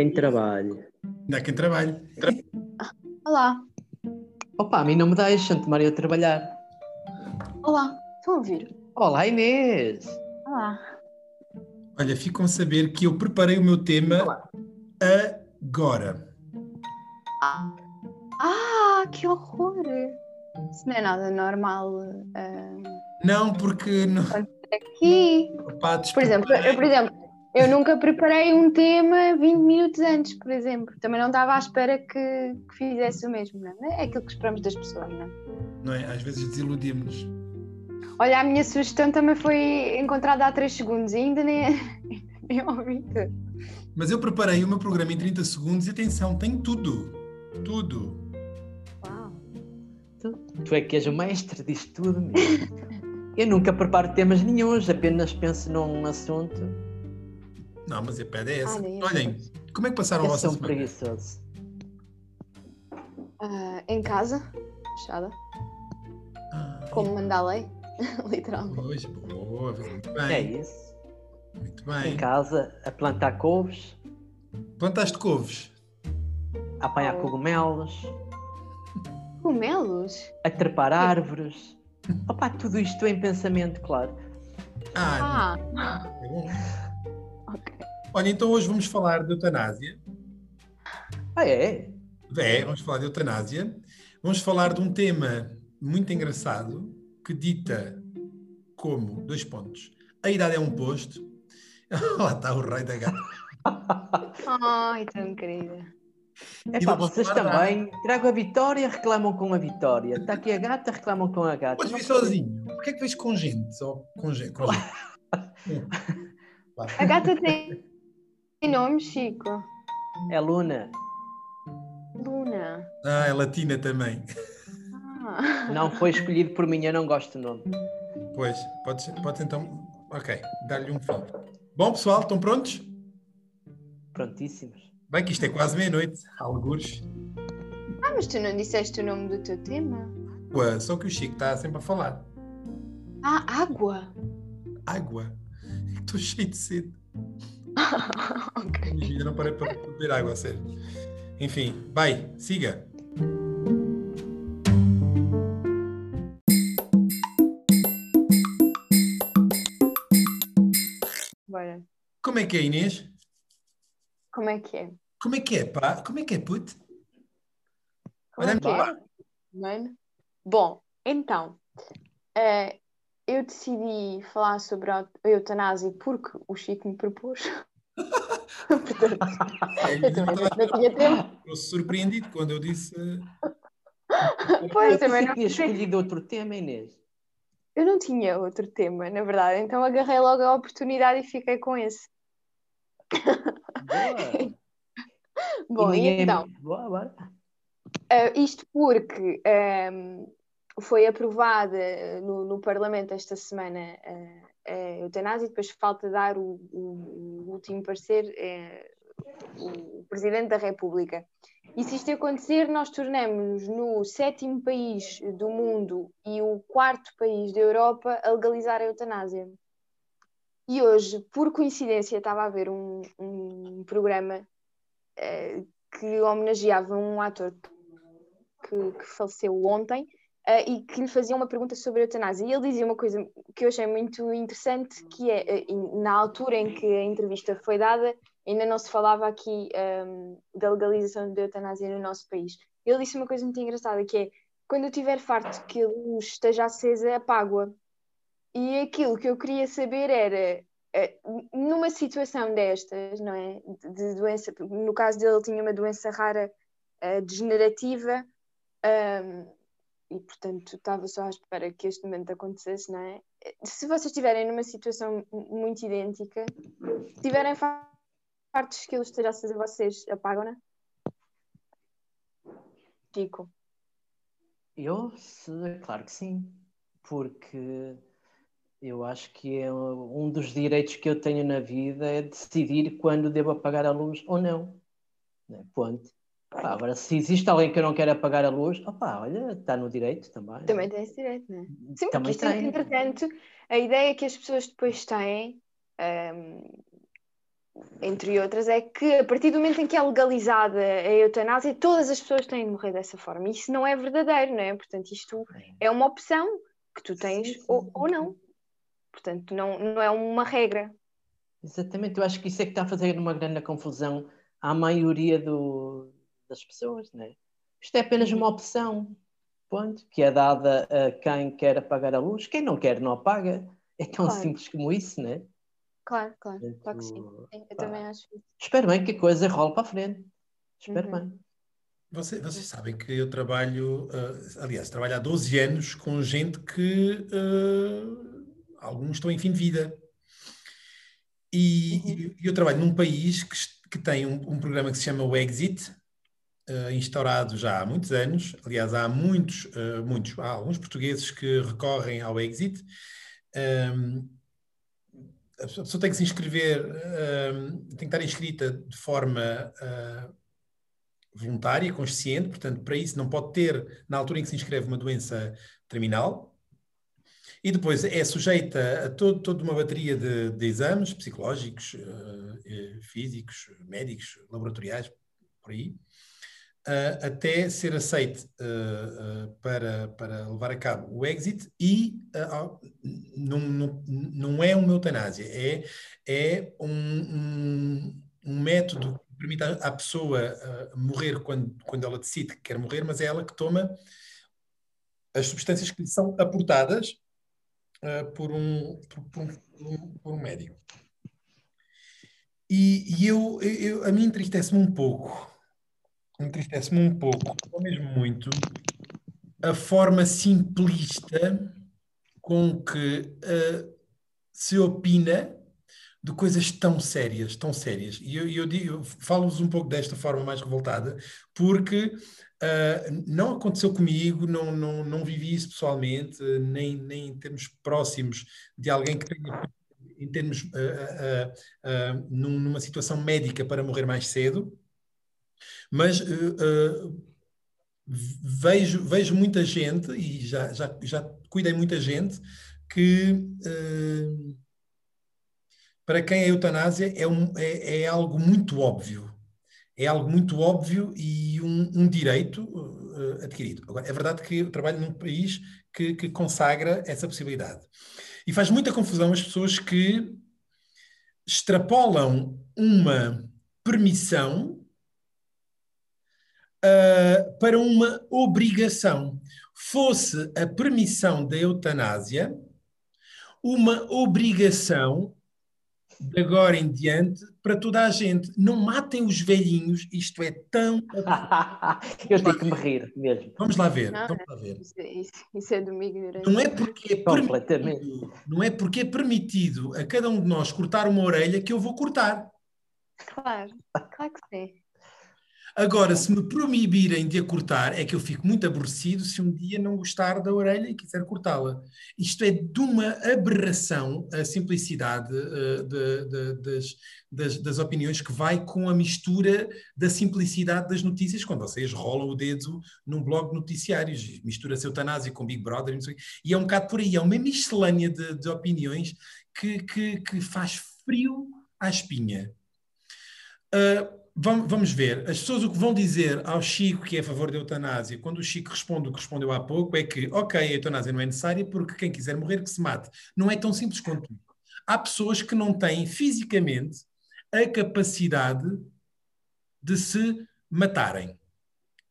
Quem trabalhe. Ainda há quem trabalhe. Olá, Opa, a mim não me deixam tomar eu a trabalhar. olá, estão a ouvir? Olá, Inês! Olá. Olha, ficam a saber que eu preparei o meu tema Olá. agora. Ah, que horror! Isso não é nada normal ah, Não, porque não. aqui. Pá, Por exemplo, eu, por exemplo, eu nunca preparei um tema 20 minutos antes, por exemplo. Também não estava à espera que, que fizesse o mesmo, não é? É aquilo que esperamos das pessoas, não é? não é? Às vezes desiludimos-nos. Olha, a minha sugestão também foi encontrada há 3 segundos e ainda nem, nem ouvi tudo. Mas eu preparei o meu programa em 30 segundos e atenção, tem tudo. Tudo. Uau. Tu, tu é que és o mestre disto tudo mesmo. Eu nunca preparo temas nenhuns, apenas penso num assunto. Não, mas a pedra é essa. Ah. Olhem, como é que passaram a Eu vossa sou um semana? preguiçoso. Ah, em casa, fechada, Ah, como manda a lei, literalmente. Pois, boa, muito É bem. isso. Muito Em bem. casa, a plantar couves, Plantaste couves? a apanhar Oh. cogumelos, Cogumelos? a trepar árvores. Opa, tudo isto em pensamento, claro. Ah, Ah, é bom. Ok. Olha, então hoje vamos falar de eutanásia. Ah, é? É, vamos falar de eutanásia. Vamos falar de um tema muito engraçado que dita como, dois pontos, a idade é um posto. Lá está o rei da gata. Ai, tão querida. É pá, vocês também trago a vitória, reclamam com a vitória. Está aqui a gata, reclamam com a gata. Podes vir sozinho. Porquê é que vês com gente? Só com gente. Com gente. A gata tem, tem nome, Chico? É Luna. Luna. Ah, é latina também. Ah. Não foi escolhido por mim, eu não gosto do nome. Pois, podes, podes então. Ok, dar-lhe um fim. Bom, pessoal, estão prontos? Prontíssimos. Bem, que isto é quase meia-noite. Algures. ah, mas tu não disseste o nome do teu tema? Ué, Só que o Chico está sempre a falar. Ah, água. Água. Estou cheio de sede. ok. Minha vida não parei para beber água, sério. Enfim, vai, siga. Bora. Como é que é, Inês? Como é que é? Como é que é, pá? Como é que é, puto? Como Olha é que é? Mano? Bom, então, eh, eu decidi falar sobre a eutanásia porque o Chico me propôs. Portanto, eu também não, tinha tempo. Estou surpreendido quando eu disse. Pois, eu também pensei não que tinha escolhido outro tema, Inês. Eu não tinha outro tema, na verdade, então agarrei logo a oportunidade e fiquei com esse. Boa. Bom, e e então, Boa, bora. ah, isto porque ahm, foi aprovada no, no Parlamento esta semana ah, a eutanásia, depois falta dar o, o- o último parecer eh, o Presidente da República. E se isto acontecer, nós tornamos-nos no sétimo país do mundo e o quarto país da Europa a legalizar a eutanásia. E hoje, por coincidência, estava a ver um, um programa eh, que homenageava um ator que, que faleceu ontem eh, e que lhe fazia uma pergunta sobre a eutanásia. E ele dizia uma coisa que eu achei muito interessante, que é, em- na altura em que a entrevista foi dada, ainda não se falava aqui ehm, da legalização da eutanásia no nosso país. Ele disse uma coisa muito engraçada, que é, quando eu estiver farto que a luz esteja acesa, apago-a. E aquilo que eu queria saber era, eh, numa situação destas, não é? De, doença, no caso dele, ele tinha uma doença rara eh, degenerativa, ahm, e portanto estava só à espera que este momento acontecesse, não é? Se vocês estiverem numa situação muito idêntica, se estiverem fa- fartos que ele esteja acesa, vocês apagam-na? Chico. Eu, claro que sim, porque eu acho que é um dos direitos que eu tenho na vida é decidir quando devo apagar a luz ou não. Né? Ponto. Pá, agora, se existe alguém que não quer apagar a luz, opá, olha, está no direito também. Também tem esse direito, não é? Sim, porque Também isto, é tem. entretanto, a ideia que as pessoas depois têm, ahm, entre outras, é que a partir do momento em que é legalizada a eutanásia, todas as pessoas têm de morrer dessa forma. Isso não é verdadeiro, não é? Portanto, isto é uma opção que tu tens sim, sim. Ou, ou não. Portanto, não, não é uma regra. Exatamente, eu acho que isso é que está a fazer uma grande confusão à maioria do, das pessoas, não é? Isto é apenas uma opção, ponto, que é dada a quem quer apagar a luz, quem não quer não apaga. É tão claro. simples como isso, não é? Claro, claro, Portanto, claro que sim. sim eu pá, também acho isso. Espero bem que a coisa role para a frente. Espero uhum. bem. Você, vocês sabem que eu trabalho, uh, aliás, trabalho há 12 anos com gente que uh, alguns estão em fim de vida. E, uhum. eu trabalho num país que, que tem um, um, programa que se chama o Exit, uh, instaurado já há muitos anos. Aliás, há muitos, muitos, há alguns portugueses que recorrem ao Exit. Um, a pessoa tem que se inscrever, um, tem que estar inscrita de forma uh, voluntária, consciente, portanto, para isso não pode ter, na altura em que se inscreve, uma doença terminal. E depois é sujeita a todo, toda uma bateria de, de exames psicológicos, uh, físicos, médicos, laboratoriais, por aí, uh, até ser aceite uh, para, para levar a cabo o exit e não, não, não é uma eutanásia, é, é um, um, um método que permite à pessoa morrer quando, quando ela decide que quer morrer, mas é ela que toma as substâncias que lhe são aportadas por, um, por, um, por, um, médico. E, e eu, eu, a mim entristece-me um pouco entristece-me um pouco, ou mesmo muito, a forma simplista com que uh, se opina de coisas tão sérias, tão sérias. E eu, eu, eu falo-vos um pouco desta forma mais revoltada, porque uh, não aconteceu comigo, não, não, não vivi isso pessoalmente, nem, nem em termos próximos de alguém que tenha, em termos, uh, numa situação médica para morrer mais cedo, mas uh, uh, vejo, vejo muita gente, e já, já, já cuidei muita gente, que uh, para quem a eutanásia é, um, é, é, algo muito óbvio. É algo muito óbvio e um, um direito adquirido. Agora, é verdade que eu trabalho num país que, que consagra essa possibilidade. E faz muita confusão as pessoas que extrapolam uma permissão uh, para uma obrigação. Fosse a permissão da eutanásia uma obrigação de agora em diante para toda a gente. Não matem os velhinhos, isto é tão. Eu tenho que me rir mesmo. Vamos lá ver. Não, vamos lá ver. Isso, isso, isso é domingo Não é porque é permitido, não é porque é permitido a cada um de nós cortar uma orelha que eu vou cortar. Claro, claro que sim. Agora, se me proibirem de a cortar, é que eu fico muito aborrecido se um dia não gostar da orelha e quiser cortá-la. Isto é de uma aberração a simplicidade uh, de, de, das, das, das, opiniões que vai com a mistura da simplicidade das notícias, quando vocês rolam o dedo num blog de noticiários, mistura-se eutanásia com Big Brother, e, e é um bocado por aí, é uma miscelânea de, de opiniões que, que, que faz frio à espinha. Uh, vamos ver, as pessoas o que vão dizer ao Chico que é a favor da eutanásia, quando o Chico responde o que respondeu há pouco, é que, ok, a eutanásia não é necessária porque quem quiser morrer que se mate. Não é tão simples quanto isso. Há pessoas que não têm fisicamente a capacidade de se matarem.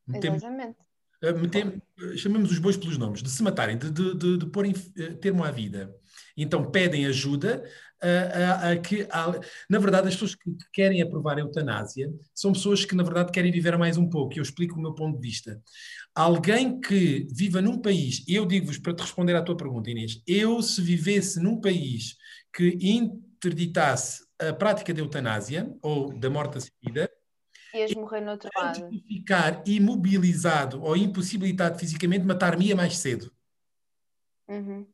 Exatamente. Metem, chamemos os bois pelos nomes, de se matarem, de, de, de, de porem eh, termo à vida. Então pedem ajuda a, a, a que, na verdade, as pessoas que querem aprovar a eutanásia são pessoas que, na verdade, querem viver mais um pouco. Eu explico o meu ponto de vista. Alguém que viva num país, eu digo-vos para te responder à tua pergunta, Inês, eu se vivesse num país que interditasse a prática da eutanásia ou da morte assistida, Ias morrer no outro lado. ficar imobilizado ou impossibilitado fisicamente, matar-me mais cedo. Uhum.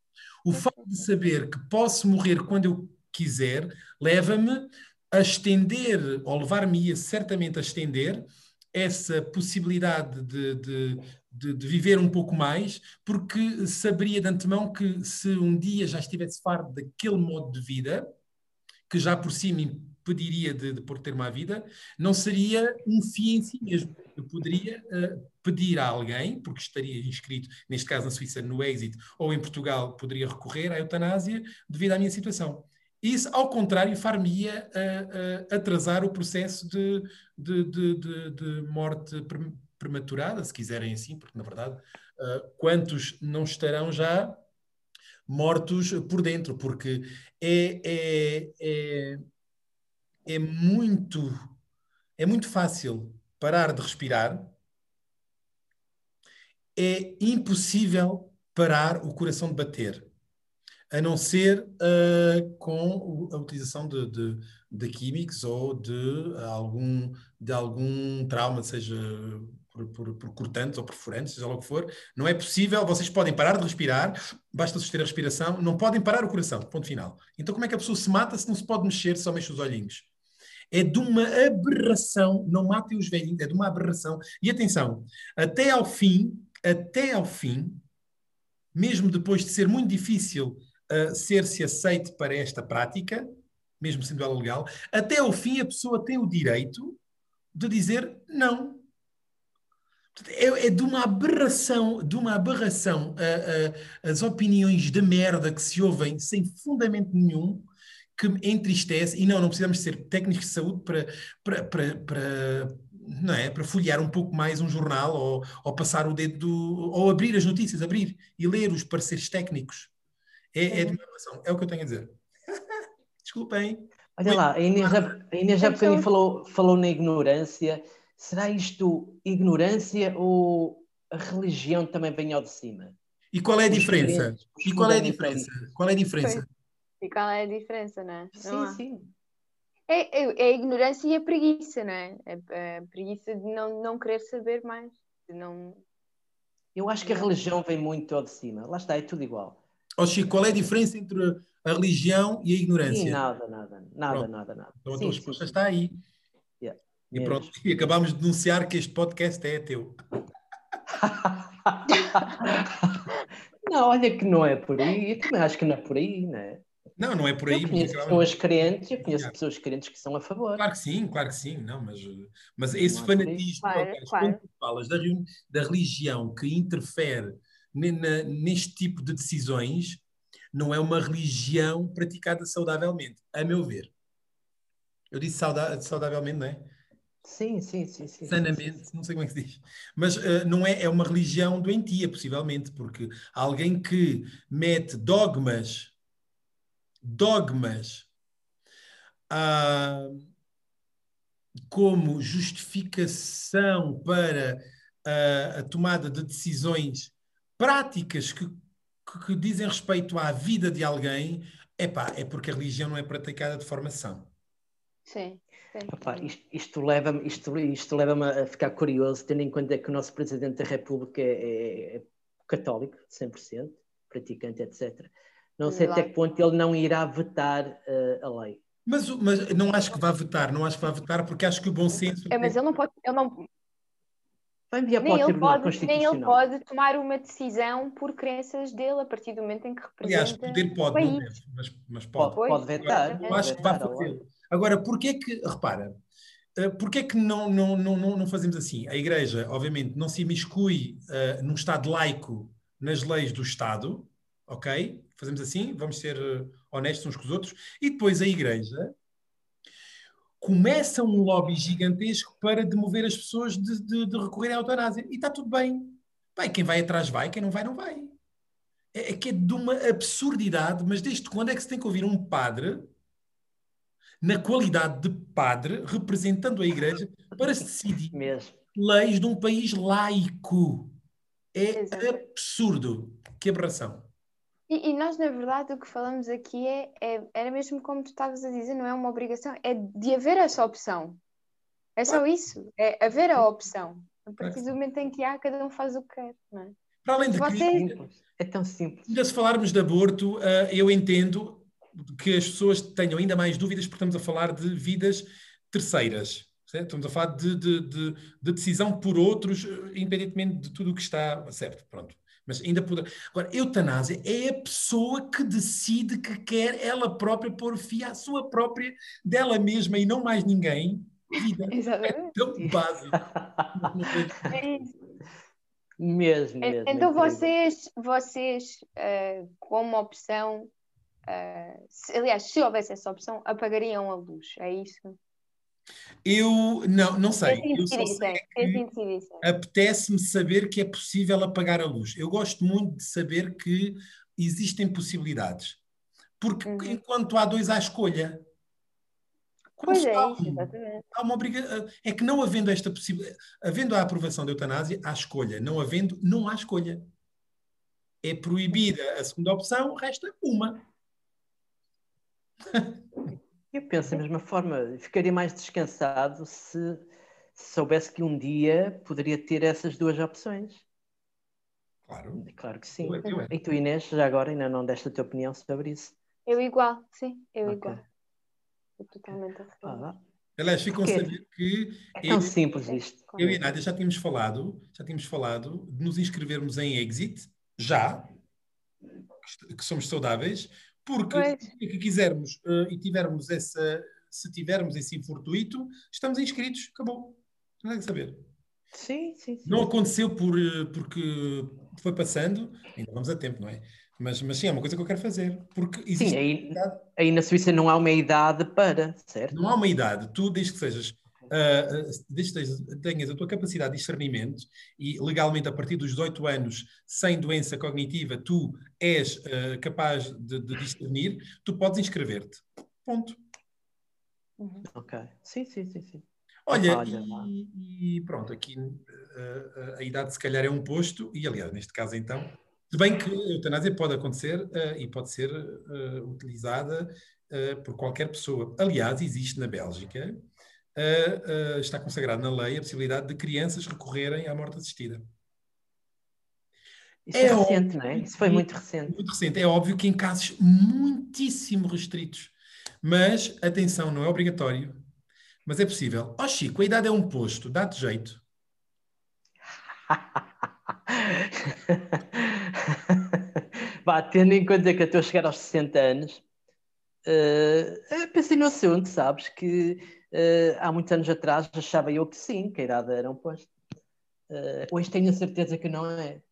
O facto de saber que posso morrer quando eu quiser leva-me a estender, ou levar-me certamente a estender, essa possibilidade de, de, de, de, viver um pouco mais, porque saberia de antemão que se um dia já estivesse farto daquele modo de vida, que já por si me pediria de, de por ter uma vida, não seria um fim em si mesmo. Eu poderia uh, pedir a alguém, porque estaria inscrito, neste caso na Suíça, no Exit, ou em Portugal, poderia recorrer à eutanásia devido à minha situação. Isso, ao contrário, far-me-ia uh, uh, atrasar o processo de, de, de, de, morte prematurada, se quiserem assim, porque na verdade, quantos não estarão já mortos por dentro? Porque é, é, é é muito, é muito fácil parar de respirar, é impossível parar o coração de bater, a não ser uh, com a utilização de, de, de, químicos ou de algum, de algum trauma, seja por, por, por, cortantes ou perfurantes, seja lá o que for. Não é possível, vocês podem parar de respirar, basta suster a respiração, não podem parar o coração, ponto final. Então como é que a pessoa se mata se não se pode mexer, só mexe os olhinhos? é de uma aberração, não matem os velhinhos, é de uma aberração. E atenção, até ao fim, até ao fim, mesmo depois de ser muito difícil ser-se aceite para esta prática, mesmo sendo ela legal, até ao fim a pessoa tem o direito de dizer não. É, é de uma aberração, de uma aberração as opiniões de merda que se ouvem sem fundamento nenhum que entristece, e não, não precisamos ser técnicos de saúde para, para, para, para não é? Para folhear um pouco mais um jornal ou, ou passar o dedo, do, ou abrir as notícias, abrir e ler os pareceres técnicos. É, é de uma relação, é o que eu tenho a dizer. Desculpem. Olha lá, a Inês já, a Inês já bocadinho falou, falou na ignorância. Será isto ignorância ou a religião também vem ao de cima? E qual é a diferença? E qual é a diferença? Qual é a diferença? E qual é a diferença, não é? Sim, não sim. É, é, é, a ignorância e a preguiça, não é? A, a preguiça de não, não querer saber mais. De não... Eu acho que a religião vem muito ao de cima. Lá está, é tudo igual. Oh, Chico, qual é a diferença entre a religião e a ignorância? Sim, nada, nada, nada, pronto. nada, nada. Então a tua resposta está aí. Yeah. E pronto, e acabámos de denunciar que este podcast é teu. não, olha que não é por aí. Eu também acho que não é por aí, não é? Não, não é por aí. Eu conheço pessoas crentes, eu conheço pessoas crentes que são a favor. Claro que sim, claro que sim, não, mas, mas esse fanatismo, claro, claro. quando falas da, da religião que interfere neste tipo de decisões, não é uma religião praticada saudavelmente, a meu ver. Eu disse sauda saudavelmente, não é? Sim, sim, sim. sim Sanamente, não sei como é que se diz. Mas uh, não é, é uma religião doentia, possivelmente, porque alguém que mete dogmas dogmas ah, como justificação para a, a tomada de decisões práticas que, que, que, dizem respeito à vida de alguém, epá, é porque a religião não é praticada de formação. Sim. Epá, isto, isto leva-me isto, isto leva a ficar curioso, tendo em conta que o nosso Presidente da República é, é, é católico, 100%, praticante, etc. Não sei até que ponto ele não irá vetar uh, a lei. Mas, mas não acho que vá vetar, não acho que vá vetar, porque acho que o bom senso. É, mas ele não pode. Ele não... Nem, ele pode, nem ele pode tomar uma decisão por crenças dele a partir do momento em que representa. Aliás, poder pode, não deve, mas, mas pode. Pode, pode vetar. Eu acho que vai fazer. Agora, porquê que, repara, eh, porquê que não, não, não, não fazemos assim? A Igreja, obviamente, não se imiscui uh, num Estado laico nas leis do Estado, ok? Fazemos assim, vamos ser eh, honestos uns com os outros. E depois a Igreja começa um lobby gigantesco para demover as pessoas de, de, de recorrer à eutanásia. E está tudo bem. Vai, quem vai atrás vai, quem não vai, não vai. É, é que é de uma absurdidade, mas desde quando é que se tem que ouvir um padre, na qualidade de padre, representando a Igreja, para se decidir Mesmo. leis de um país laico? É Exato. absurdo. Que aberração. E, e, nós, na verdade, o que falamos aqui é, é, era mesmo como tu estavas a dizer, não é uma obrigação, é de haver essa opção. É só isso, é haver a opção. A partir do momento em que há, cada um faz o que quer, não é? Para além de que, é tão simples. Ainda se falarmos de aborto, uh, eu entendo que as pessoas tenham ainda mais dúvidas porque estamos a falar de vidas terceiras. Certo? Estamos a falar de, de, de, de, decisão por outros, independentemente de tudo o que está certo. Pronto Mas ainda poder... Agora, eutanásia é a pessoa que decide que quer ela própria pôr fim à sua própria, dela mesma e não mais ninguém, vida. Exatamente. É tão básico. É isso. Mesmo, En- mesmo. Então vocês, vocês eh, como opção, eh, se- aliás, se houvesse essa opção, apagariam a luz, é isso? Eu não, não Se sei. Eu só sei apetece-me saber que é possível apagar a luz. Eu gosto muito de saber que existem possibilidades. Porque Uhum. enquanto há dois à escolha. Pois é há um. Há uma obriga... É que não havendo esta possibilidade, havendo a aprovação da eutanásia, há escolha. Não havendo, não há escolha. É proibida a segunda opção, resta uma. Eu penso da mesma forma, ficaria mais descansado se, se soubesse que um dia poderia ter essas duas opções. Claro. Claro que sim. Eu, eu é. E tu, Inês, já agora ainda não deste a tua opinião sobre isso? Eu igual, sim, eu Ok. igual. Estou totalmente a Ah. Aliás, ficam a saber que é tão simples isto. eu e a Nádia já tínhamos falado, já tínhamos falado de nos inscrevermos em Exit, já, que somos saudáveis, porque se que quisermos eh, e tivermos essa, se tivermos esse infortuito, estamos inscritos, acabou. Não há que saber. Sim, sim, sim. Não aconteceu por, eh, porque foi passando, ainda vamos a tempo, não é? Mas, mas sim, é uma coisa que eu quero fazer. Porque existe Sim, aí, aí na Suíça não há uma idade para, certo? Não há uma idade. Tu, desde que sejas, desde que tenhas- a tua capacidade de discernimento e legalmente a partir dos 18 anos, sem doença cognitiva, tu és ah, capaz de, de discernir, tu podes inscrever-te. Ponto. Uhum. Ok. Sim, sim, sim, sim. Olha, Olha e, e pronto, aqui ah, a idade se calhar é um posto, e aliás, neste caso então, se bem que a eutanásia pode acontecer ah, e pode ser ah, utilizada por qualquer pessoa. Aliás, existe na Bélgica, está consagrado na lei a possibilidade de crianças recorrerem à morte assistida. Isso É é, recente, óbvio não é? Isso foi muito recente. Muito recente. É óbvio que em casos muitíssimo restritos. Mas, atenção, não é obrigatório. Mas é possível. Ó Chico, a idade é um posto, dá-te jeito. Vá, tendo em conta que eu estou a chegar aos 60 anos, eh, eu pensei no assunto, sabes? Que eh, há muitos anos atrás achava eu que sim, que a idade era um posto. Eh, hoje tenho a certeza que não é.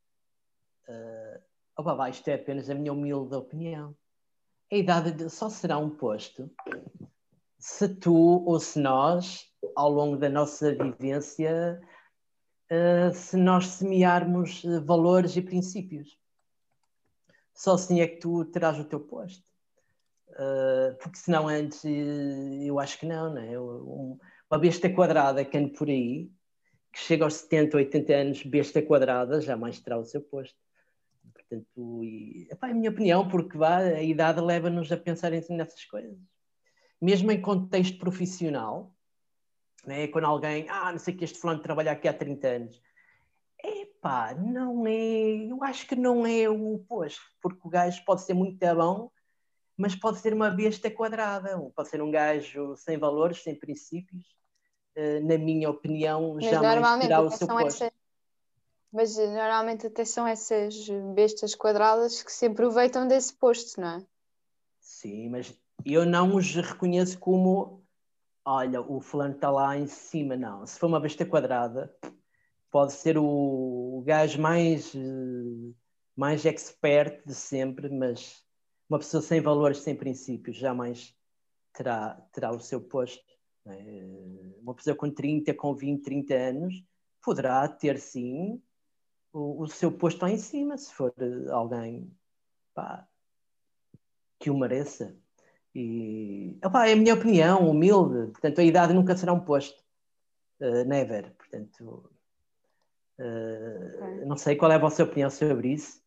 Uh, opa, vá, isto é apenas a minha humilde opinião. A idade de- só será um posto se tu ou se nós, ao longo da nossa vivência, uh, se nós semearmos uh, valores e princípios. Só assim é que tu terás o teu posto. Uh, porque senão antes uh, eu acho que não, né? Um, uma besta quadrada que anda por aí, que chega aos 70, 80 anos, besta quadrada, jamais terá o seu posto. Portanto, e, epá, é a minha opinião, porque vá, a idade leva-nos a pensar nessas coisas. Mesmo em contexto profissional, né? quando alguém, ah, não sei que este fulano trabalha aqui há 30 anos. Epá, não é, eu acho que não é o oposto, porque o gajo pode ser muito bom, mas pode ser uma besta quadrada, ou pode ser um gajo sem valores, sem princípios. Eh, na minha opinião, Mas jamais terá o seu posto. essas, mas eh, normalmente até são essas bestas quadradas que se aproveitam desse posto, não é? Sim, mas eu não os reconheço como, olha, o fulano está lá em cima, não. Se for uma besta quadrada, pode ser o, o gajo mais, eh, mais expert de sempre, mas uma pessoa sem valores, sem princípios, jamais terá, terá o seu posto. é? Uma pessoa com 30, com 20, 30 anos, poderá ter sim o, o seu posto lá em cima, se for eh, alguém pá, que o mereça. E opá, é a minha opinião, humilde. Portanto, a idade nunca será um posto. Uh, never. Portanto, uh, não sei qual é a vossa opinião sobre isso.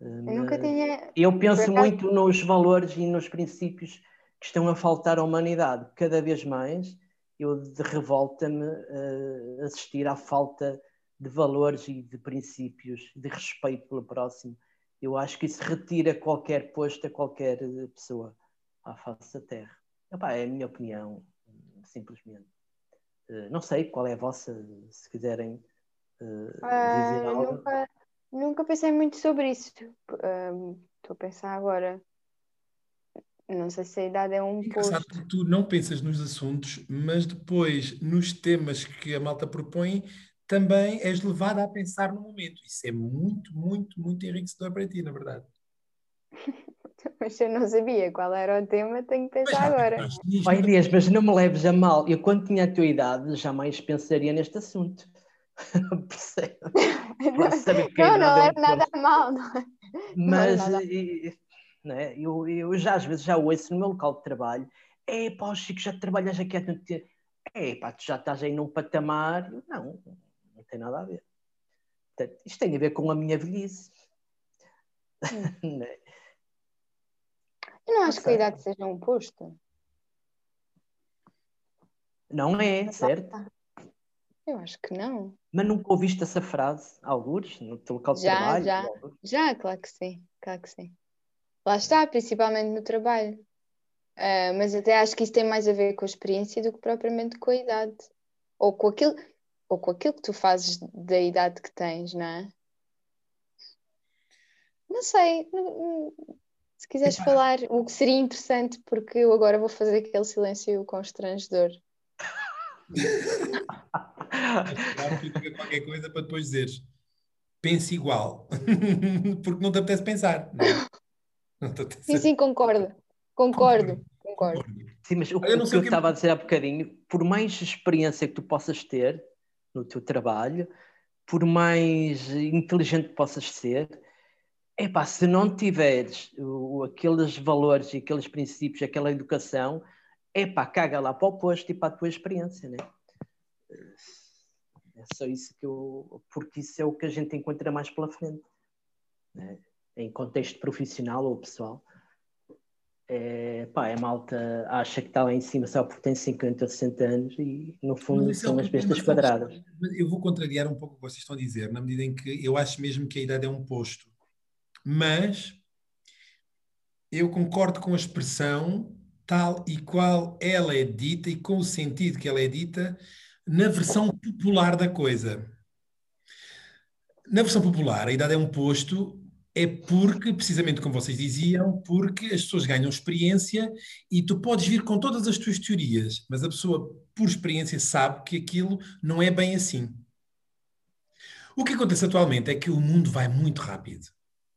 Eu nunca mas tinha. eu penso muito nos valores e nos princípios que estão a faltar à humanidade. Cada vez mais eu de revolta-me uh, assistir à falta de valores e de princípios, de respeito pelo próximo. Eu acho que isso retira qualquer posto a qualquer eh, pessoa à face da Terra. Epá, é a minha opinião, simplesmente. Uh, não sei qual é a vossa, se quiserem uh, Ah, dizer eu algo. nunca, Nunca pensei muito sobre isso. Um, Estou a pensar agora. Não sei se a idade é um Engraçado posto. porque tu não pensas nos assuntos, mas depois nos temas que a malta propõe, também és levada a pensar no momento. Isso é muito, muito, muito enriquecedor para ti, na verdade. Mas se eu não sabia qual era o tema, tenho que Mas pensar já agora. Ó Inês, mas não me leves a mal. Eu, quando tinha a tua idade, jamais pensaria neste assunto. Percebe? Por saber que a Não, não idade é leva nada mal. Não. é? Mas e- né, eu, eu já às vezes já ouço no meu local de trabalho, é pá, Chico, já trabalhas aqui há tanto tempo. É pá, tu já estás aí num patamar. Não, não tem nada a ver. Portanto, isto tem a ver com a minha velhice. Né? Eu não acho que a idade seja um posto. não é, certo? Eu acho que não. Mas nunca ouviste essa frase, algures, no teu local de Já, trabalho? já. algures? Já, claro que sim, claro que sim. Lá está, principalmente no trabalho. Ah, mas até acho que isso tem mais a ver com a experiência do que propriamente com a idade. Ou com aquilo, ou com aquilo que tu fazes da idade que tens, não é? Não sei. Se quiseres falar, o que seria interessante, porque eu agora vou fazer aquele silêncio constrangedor. Claro que diga qualquer coisa para depois dizeres pense igual, porque não te apetece pensar. Não, é? Não te apetece- Sim, sim, concordo. Concordo, concordo. Concordo. Sim, mas o, Eu não o que eu que- estava a dizer há bocadinho, por mais experiência que tu possas ter no teu trabalho, por mais inteligente que possas ser, epá, se não tiveres o- aqueles valores e aqueles princípios, aquela educação, epá, caga lá para o posto e para a tua experiência, né? É só isso que eu. Porque isso é o que a gente encontra mais pela frente, né? em contexto profissional ou pessoal. É, pá, a malta acha que está lá em cima só porque tem 50 ou 60 anos e no fundo é são um as bestas quadradas. Mas Eu vou contrariar um pouco o que vocês estão a dizer, na medida em que eu acho mesmo que a idade é um posto. Mas eu concordo com a expressão tal e qual ela é dita e com o sentido que ela é dita na versão popular da coisa. Na versão popular, a idade é um posto, é porque, precisamente como vocês diziam, porque as pessoas ganham experiência e tu podes vir com todas as tuas teorias, mas a pessoa, por experiência, sabe que aquilo não é bem assim. O que acontece atualmente é que o mundo vai muito rápido.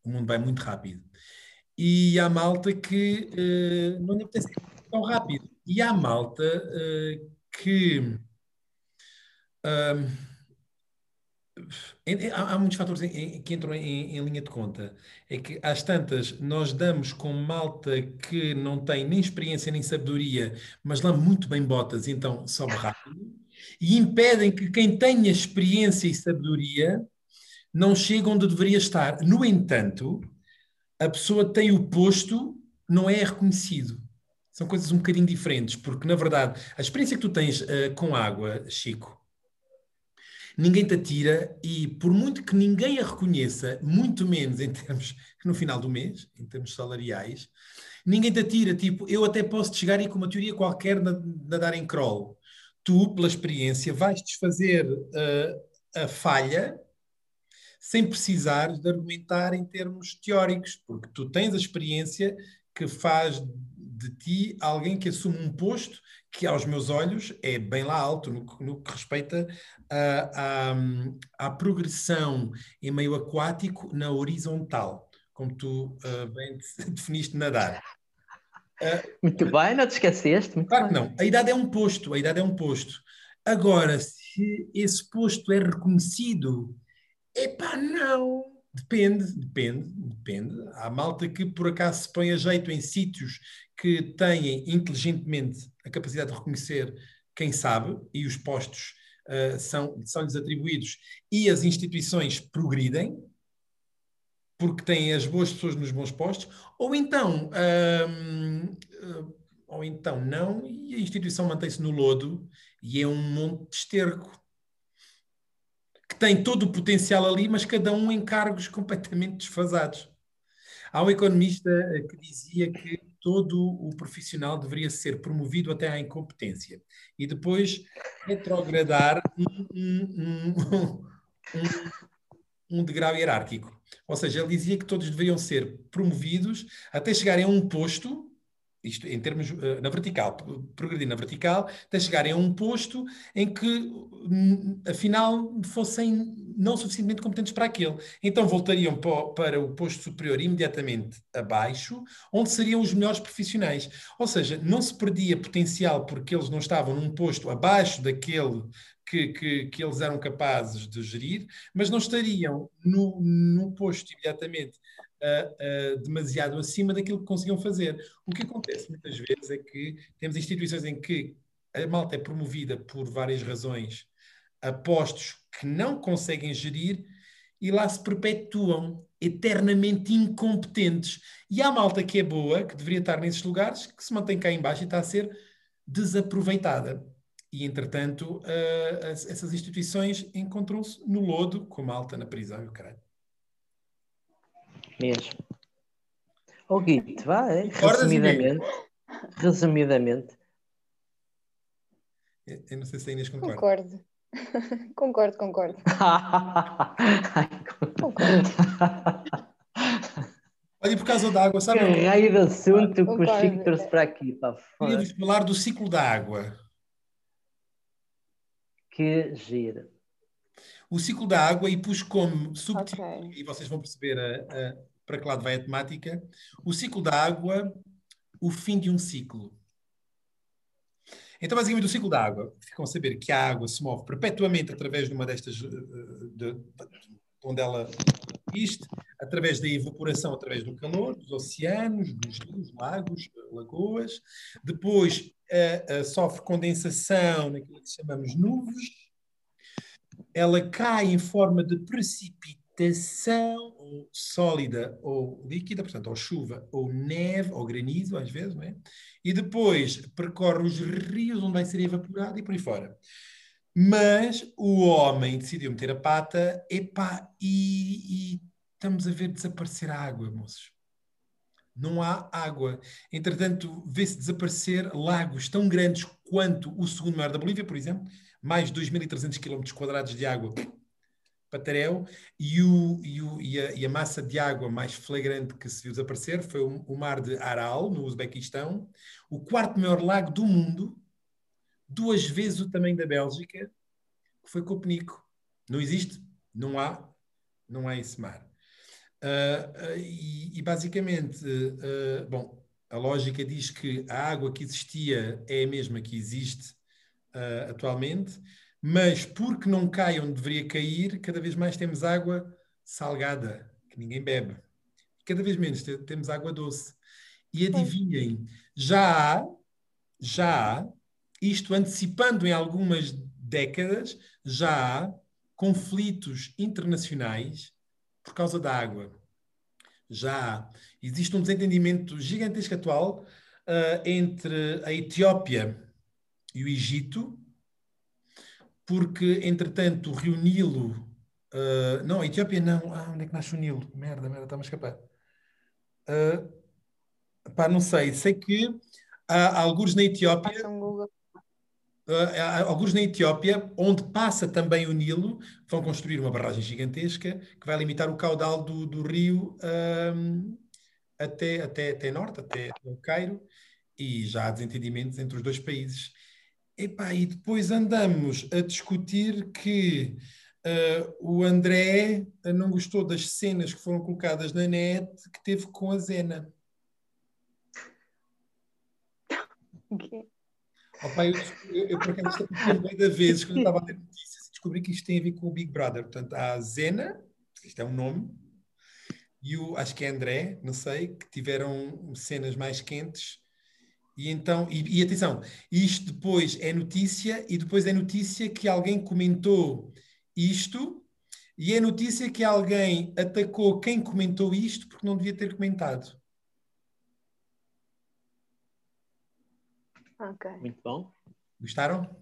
O mundo vai muito rápido. E há malta que eh, não lhe apetece tão rápido. E há malta eh, que. em- há, há muitos fatores em- em- que entram em, em linha de conta. É que às tantas nós damos com malta que não tem nem experiência nem sabedoria, mas lá muito bem botas, então sobe rápido, e impedem que quem tenha experiência e sabedoria não chegue onde deveria estar. No entanto, a pessoa tem o posto, não é reconhecido. São coisas um bocadinho diferentes, porque na verdade a experiência que tu tens eh, com água, Chico, ninguém te atira e por muito que ninguém a reconheça, muito menos em termos no final do mês, em termos salariais, ninguém te atira, tipo, eu até posso chegar e com uma teoria qualquer na- nadar em crawl. Tu, pela experiência, vais desfazer eh, a falha sem precisar de argumentar em termos teóricos, porque tu tens a experiência que faz de ti alguém que assume um posto que, aos meus olhos, é bem lá alto no, que- no que respeita à, progressão em meio aquático na horizontal, como tu ah, bem definiste nadar. Muito bem, não te esqueceste? Muito Claro que não. A idade é um posto, a idade é um posto. Agora, se esse posto é reconhecido, epá, não. Depende, depende, depende. Há malta que por acaso se põe a jeito em sítios que têm inteligentemente a capacidade de reconhecer quem sabe e os postos ah, são, são-lhes atribuídos e as instituições progridem porque têm as boas pessoas nos bons postos, ou então, ah, ou então não, e a instituição mantém-se no lodo e é um monte de esterco tem todo o potencial ali, mas cada um em cargos completamente desfasados. Há um economista eh, que dizia que todo o profissional deveria ser promovido até à incompetência e depois retrogradar um, um- um- um- um degrau hierárquico. Ou seja, ele dizia que todos deveriam ser promovidos até chegarem a um posto isto em termos uh, na vertical, progredir na vertical, até chegarem a um posto em que, hum, afinal, fossem não suficientemente competentes para aquele. Então voltariam para, para o posto superior imediatamente abaixo, onde seriam os melhores profissionais. Ou seja, não se perdia potencial porque eles não estavam num posto abaixo daquele que, que, que, eles eram capazes de gerir, mas não estariam no, no posto imediatamente uh, uh, demasiado acima daquilo que conseguiam fazer. O que acontece muitas vezes é que temos instituições em que a malta é promovida por várias razões a postos que não conseguem gerir e lá se perpetuam eternamente incompetentes. E há malta que é boa, que deveria estar nesses lugares, que se mantém cá embaixo e está a ser desaproveitada. E, entretanto, uh, essas instituições encontram-se no lodo, com malta na prisão e o caralho. Mesmo. Ô oh, Guito, vá, resumidamente. Resumidamente. Eu não sei se a Inês concorda. Concordo. concordo, concordo. concordo. Olha, por causa da água, sabe? Que raio de assunto que o Chico trouxe para aqui. Pá, Queria-vos falar do ciclo da água. Que gira. O ciclo da água, e pus como subtítulo, okay. e vocês vão perceber a, a, para que lado vai a temática, o ciclo da água, o fim de um ciclo. Então, basicamente, o ciclo da água, ficam a saber que a água se move perpetuamente através de uma destas, de, de, de, onde ela existe, através da evaporação, através do calor, dos oceanos, dos rios, lagos, lagoas. Depois, a, a sofre condensação naquilo que chamamos nuvens. Ela cai em forma de precipitação ou sólida ou líquida, portanto, ou chuva, ou neve, ou granizo, às vezes, não é? E depois percorre os rios onde vai ser evaporado e por aí fora. Mas o homem decidiu meter a pata, epá, e, e estamos a ver desaparecer a água, moços. Não há água. Entretanto, vê-se desaparecer lagos tão grandes quanto o segundo maior da Bolívia, por exemplo, mais de 2.300 km de água Patarel, e, o, e, o, e, a, e, a, massa de água mais flagrante que se viu desaparecer foi o, o mar de Aral, no Uzbequistão, o quarto maior lago do mundo, duas vezes o tamanho da Bélgica, que foi Copenico. Não existe, não há, não há esse mar. Uh, uh, e, e, basicamente, uh, bom, a lógica diz que a água que existia é a mesma que existe atualmente, mas porque não cai onde deveria cair, cada vez mais temos água salgada, que ninguém bebe. Cada vez menos temos água doce. E adivinhem, já há, já há, isto antecipando em algumas décadas, já há conflitos internacionais por causa da água. Já há. Existe um desentendimento gigantesco atual uh, entre a Etiópia e o Egito, porque, entretanto, o Rio Nilo. Uh, não, a Etiópia não. Ah, onde é que nasce o Nilo? Merda, merda, está-me a escapar. Uh, pá, não sei. Sei que há alguns na Etiópia. Uh, alguns na Etiópia, onde passa também o Nilo, vão construir uma barragem gigantesca que vai limitar o caudal do, do rio um, até, até, até norte, até o Cairo, e já há desentendimentos entre os dois países. Epá, e depois andamos a discutir que uh, o André não gostou das cenas que foram colocadas na net que teve com a Zena. Okay. Opa, eu, eu, eu por acaso bem da vezes quando eu estava a ler notícias descobri que isto tem a ver com o Big Brother. Portanto, há a Zena, isto é um nome, e o, acho que é André, não sei, que tiveram cenas mais quentes. E então, e, e atenção, isto depois é notícia, e depois é notícia que alguém comentou isto, e é notícia que alguém atacou quem comentou isto porque não devia ter comentado. Ok. Muito bom. Gostaram?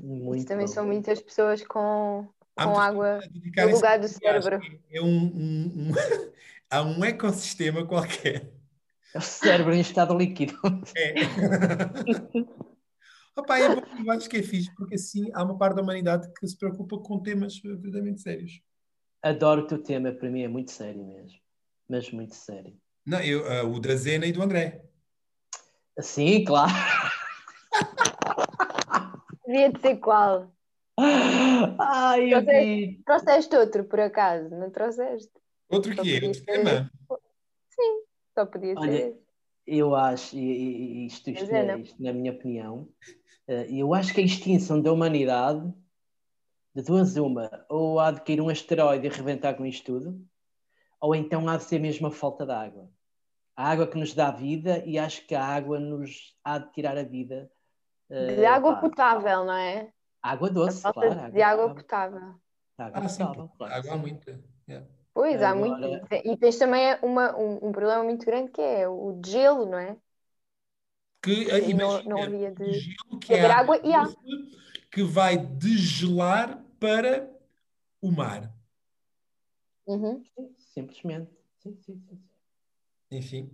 Muito também bom. são muitas pessoas com, com água no lugar do cérebro. É um, um, um há um ecossistema qualquer. É o cérebro em estado líquido. É. Opa, é bom, eu acho que é fixe, porque assim há uma parte da humanidade que se preocupa com temas verdadeiramente sérios. adoro o teu tema, para mim é muito sério mesmo. Mas muito sério. Não, eu, uh, o da Zena e do André. Sim, claro. Devia de ser qual? Ai, eu vi. Trouxeste outro, por acaso, não trouxeste? Outro que é? Outro tema? Sim, só podia Olha, ser. Eu acho, e, e- isto, isto, é, é- isto na minha opinião, eh, eu acho que a extinção da humanidade, de duas uma, ou há de cair um asteroide e reventar com isto tudo, ou então há de ser mesmo a falta de água. A água que nos dá vida e acho que a água nos há de tirar a vida. eh, De água pá, potável, não é? água doce, claro. de água potável. potável. Água Ah, sim, potável, claro. água há muita. Yeah. Pois, há Agora- muito. E tens também uma, um, um problema muito grande que é o gelo, não é? Que, eh, Sim, não- imagina, não havia de- gelo que haver é água e há. que vai degelar para o mar. Uhum. Sim, Simplesmente. Sim, sim, sim. Enfim.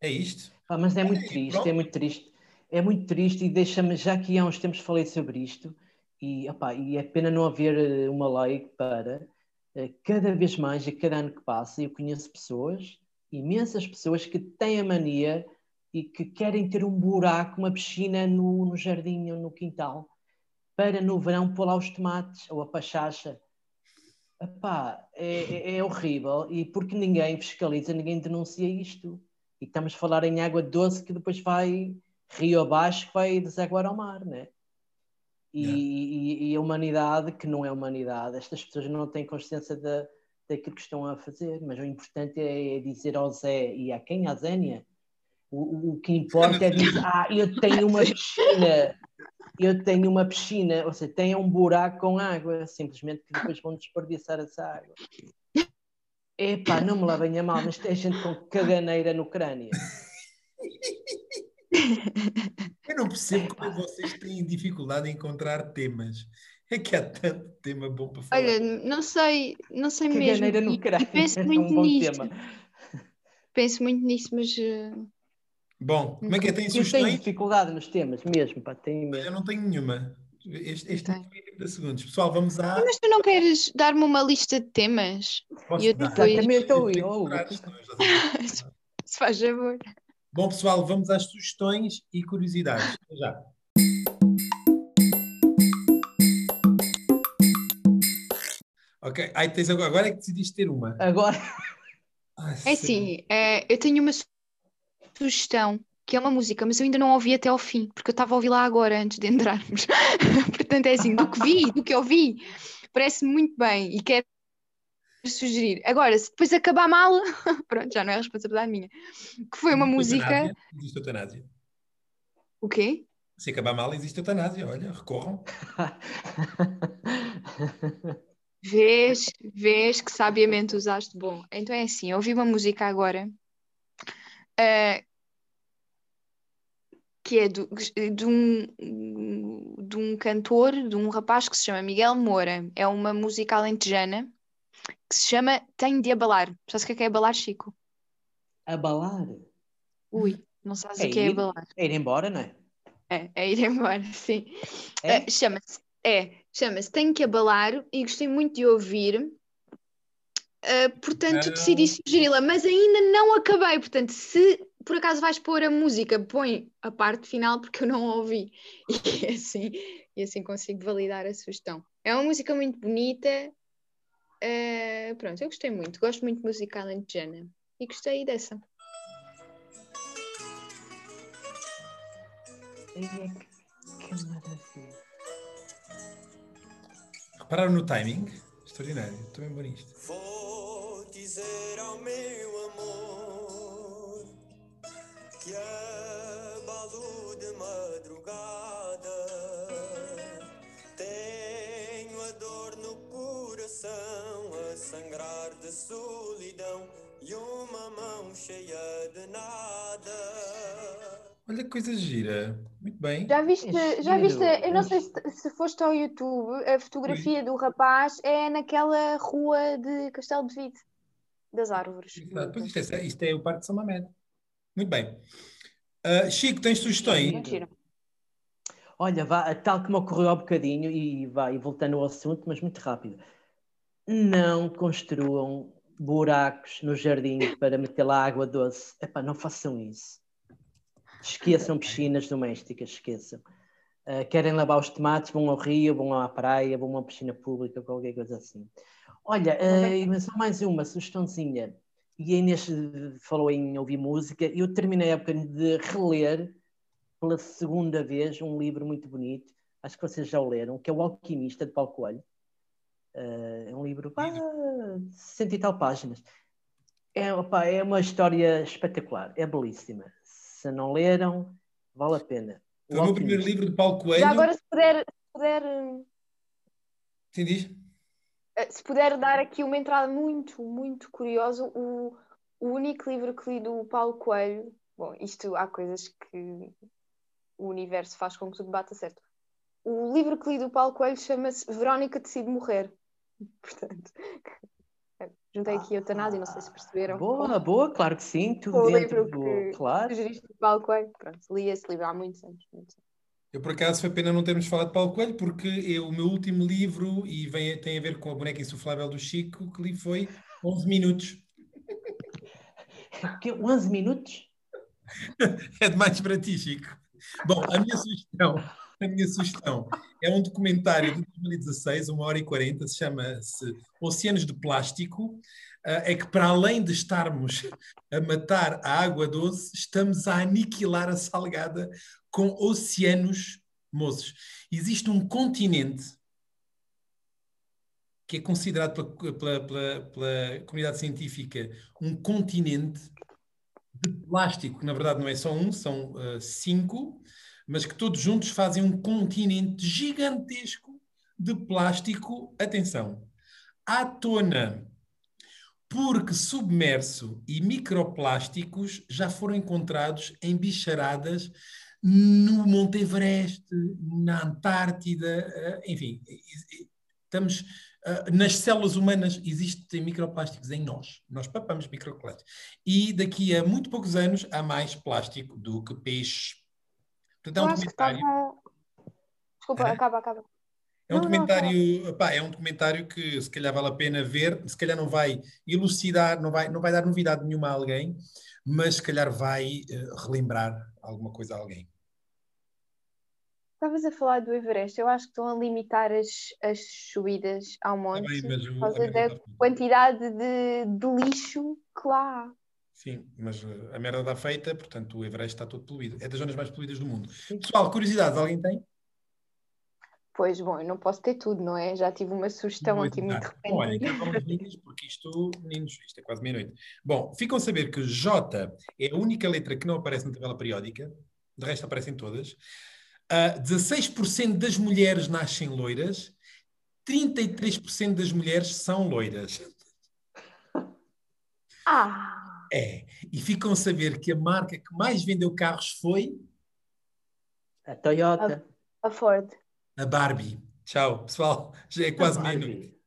É isto. Ah, mas é muito e triste, pronto. é muito triste. É muito triste e deixa-me, já que há uns tempos falei sobre isto, e, opá, e é pena não haver eh, uma lei para cada vez mais, a cada ano que passa, eu conheço pessoas, imensas pessoas que têm a mania e que querem ter um buraco, uma piscina no, no jardim ou no quintal, para no verão pôr lá os tomates ou a pachacha. Epá, é, é- é horrível e porque ninguém fiscaliza, ninguém denuncia isto. E estamos a falar em água doce que depois vai rio abaixo, que vai desaguar ao mar, né? E, Yeah. e- e a humanidade, que não é humanidade, estas pessoas não têm consciência da, daquilo que estão a fazer, mas o importante é dizer ao Zé e a quem? A Zénia? O, o- que importa é dizer, ah, eu tenho uma piscina, eu tenho uma piscina, ou seja, tem um buraco com água, simplesmente que depois vão desperdiçar essa água. Epá, não me levem a mal, mas tem gente com caganeira no crânio. Eu não percebo como vocês têm dificuldade em encontrar temas. É que há tanto tema bom para falar. Olha, não sei, não sei mesmo. Caganeira no E- crânio e penso é muito um bom nisso. tema. Penso muito nisso, mas eh, Bom, como é que é? Tem Eu tenho sugestões? dificuldade nos temas, mesmo, pá, tenho mesmo. Eu não tenho nenhuma. Este, este Tem. é 30 segundos. Pessoal, vamos à. mas tu não queres dar-me uma lista de temas? Posso eu dar? depois- Exatamente, Eu eu- que eu- decorar, senão eu já sei. Se faz favor. Bom, pessoal, vamos às sugestões e curiosidades. Até Já. Ok, aí tens agora, agora é que decidiste ter uma. Agora, Ai, É assim, eh, eu tenho uma su- sugestão, que é uma música, mas eu ainda não ouvi até ao fim, porque eu estava a ouvir lá agora, antes de entrarmos. Portanto, é assim, do que vi, do que eu vi, parece-me muito bem e quero sugerir. Agora, se depois acabar mal, pronto, já não é responsabilidade minha. Que foi uma Existe música. Existe eutanásia. O quê? Se acabar mal, existe eutanásia. Olha, recorram. Vês, vês que sabiamente usaste. Bom, então é assim, eu ouvi uma música agora eh, que é do- de, um, de um cantor, de um rapaz que se chama Miguel Moura. É uma música alentejana que se chama Tenho de Abalar. Sabes o que é que é abalar, Chico? abalar. Ui, não sabes É o que é ir? abalar. É ir embora, não é? É, é ir embora, sim. É? Eh, chama-se, é, chama-se Tenho que Abalar e gostei muito de ouvir. Eh, portanto, decidi sugeri-la, mas ainda não acabei. Portanto, se por acaso vais pôr a música, põe a parte final porque eu não a ouvi. E assim, e assim consigo validar a sugestão. É uma música muito bonita. Eh, pronto, eu gostei muito. Gosto muito de música alentejana. E gostei dessa. É que, que maravilha. Repararam no timing? Extraordinário. Estou bem bom nisto. Vou dizer ao meu amor que abalo solidão e uma mão cheia de nada. Olha que coisa gira. Muito bem. Já viste, É já viste, eu não sei se, se foste ao YouTube, a fotografia do rapaz é naquela rua de Castelo de Vide, das árvores. Exato. Pois isto, é, isto é o Parque de São Mamed. Muito bem. Ah, Chico, tens sugestões? Mentira. Olha, vá, tal como ocorreu há bocadinho, e vai voltando ao assunto, mas muito rápido. não construam buracos no jardim para meter lá água doce. Epá, não façam isso. Esqueçam piscinas domésticas, esqueçam. Uh, querem lavar os tomates, vão ao rio, vão à praia, vão a uma piscina pública, qualquer coisa assim. Olha, uh, só mais uma sugestãozinha. E a Inês falou em ouvir música. Eu terminei a época de reler pela segunda vez um livro muito bonito, acho que vocês já o leram, que é O Alquimista, de Paulo Coelho. Uh, é um livro pá, de 60 e tal páginas. É, opa, é uma história espetacular, é belíssima. Se não leram, vale a pena. O Foi o meu primeiro livro de Paulo Coelho. Já agora, se puder. Se puder Sim, diz. Eh, se puder dar aqui uma entrada muito, muito curiosa, o, o único livro que li do Paulo Coelho. Bom, isto há coisas que o universo faz com que tudo bata certo. O livro que li do Paulo Coelho chama-se Verónica Decide Morrer. Portanto, juntei aqui a eutanásia, não sei se perceberam. Boa, boa, claro que sim, tudo o dentro livro do... que Claro. sugeriste do Paulo Coelho. Pronto, li esse livro há muitos anos. muitos anos. Eu, por acaso, foi pena não termos falado de Paulo Coelho, porque eu, o meu último livro, e vem, tem a ver com a boneca insuflável do Chico, que li foi 11 minutos. Que, 11 minutos? É demais para ti, Chico. Bom, a minha sugestão, a minha sugestão é um documentário de 2016, uma hora e 40, se chama-se Oceanos de Plástico. Ah, É que para além de estarmos a matar a água doce, estamos a aniquilar a salgada com oceanos moços. Existe um continente que é considerado pela, pela- pela- pela comunidade científica um continente de plástico, que na verdade não é só um, são ah, cinco, mas que todos juntos fazem um continente gigantesco de plástico, atenção, à tona, porque submerso e microplásticos já foram encontrados em bicharadas no Monte Everest, na Antártida, ah, enfim, estamos ah, nas células humanas existem microplásticos em nós, nós papamos microplásticos. E daqui a muito poucos anos há mais plástico do que peixe. Portanto, é Eu um documentário. estavam. Desculpa, acaba, acaba. É um Não, não, documentário, epá, é um documentário que se calhar vale a pena ver, se calhar não vai elucidar, não vai, não vai dar novidade nenhuma a alguém, mas se calhar vai eh, relembrar alguma coisa a alguém. Estavas a falar do Everest, eu acho que estão a limitar as, as subidas ao monte bem, mas o- por causa da feita. quantidade de, de lixo que lá há. Sim, mas eh, a merda está feita, portanto o Everest está todo poluído. É das zonas mais poluídas do mundo. Pessoal, curiosidades, alguém tem? Pois, bom, eu não posso ter tudo, não é? Já tive uma sugestão aqui muito. Bom, olha, então vamos meninos, porque isto, meninos, isto é quase meia-noite. Bom, ficam a saber que J é a única letra que não aparece na tabela periódica, de resto aparecem todas. Ah, 16% das mulheres nascem loiras, 33% das mulheres são loiras. Ah, É. E ficam a saber que a marca que mais vendeu carros foi A Toyota. a Ford. a Barbie. Tchau, pessoal. Já é quase meia-noite.